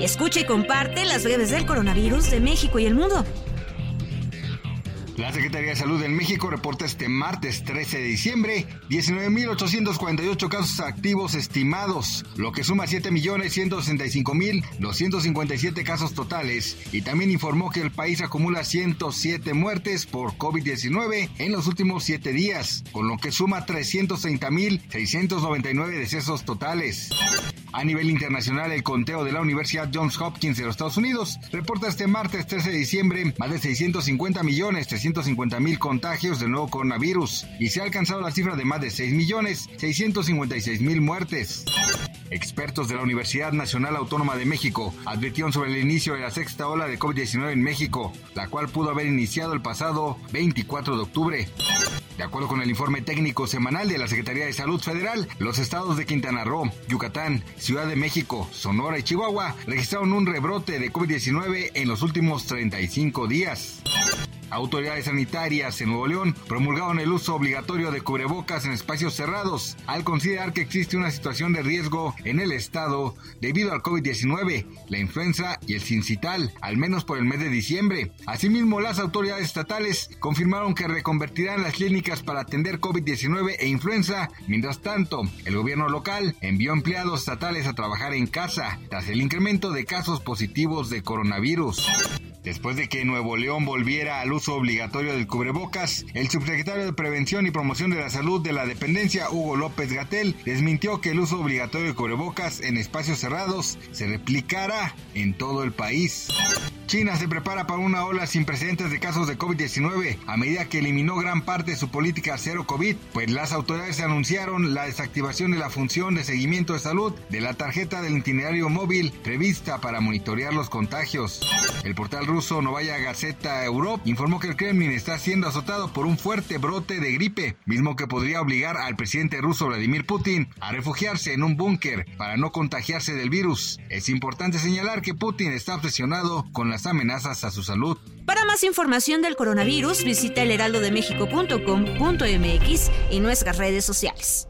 Escucha y comparte las breves del coronavirus de México y el mundo. La Secretaría de Salud en México reporta este martes 13 de diciembre 19.848 casos activos estimados, lo que suma 7.165.257 casos totales y también informó que el país acumula 107 muertes por COVID-19 en los últimos 7 días, con lo que suma 330.699 decesos totales. A nivel internacional, el conteo de la Universidad Johns Hopkins de los Estados Unidos reporta este martes 13 de diciembre más de 650 millones 350 mil contagios del nuevo coronavirus y se ha alcanzado la cifra de más de 6 millones 656 mil muertes. Expertos de la Universidad Nacional Autónoma de México advirtieron sobre el inicio de la sexta ola de COVID-19 en México, la cual pudo haber iniciado el pasado 24 de octubre. De acuerdo con el informe técnico semanal de la Secretaría de Salud Federal, los estados de Quintana Roo, Yucatán, Ciudad de México, Sonora y Chihuahua registraron un rebrote de COVID-19 en los últimos 35 días. Autoridades sanitarias en Nuevo León promulgaron el uso obligatorio de cubrebocas en espacios cerrados al considerar que existe una situación de riesgo en el estado debido al COVID-19, la influenza y el sincital, al menos por el mes de diciembre. Asimismo, las autoridades estatales confirmaron que reconvertirán las clínicas para atender COVID-19 e influenza. Mientras tanto, el gobierno local envió empleados estatales a trabajar en casa tras el incremento de casos positivos de coronavirus. Después de que Nuevo León volviera al uso obligatorio del cubrebocas, el subsecretario de Prevención y Promoción de la Salud de la dependencia, Hugo López Gatel, desmintió que el uso obligatorio de cubrebocas en espacios cerrados se replicará en todo el país. China se prepara para una ola sin precedentes de casos de COVID-19 a medida que eliminó gran parte de su política cero COVID, pues las autoridades anunciaron la desactivación de la función de seguimiento de salud de la tarjeta del itinerario móvil prevista para monitorear los contagios. El portal ruso Novaya Gazeta Europe informó que el Kremlin está siendo azotado por un fuerte brote de gripe, mismo que podría obligar al presidente ruso Vladimir Putin a refugiarse en un búnker para no contagiarse del virus. Es importante señalar que Putin está obsesionado con las amenazas a su salud. Para más información del coronavirus, visita elheraldodemexico.com.mx y nuestras redes sociales.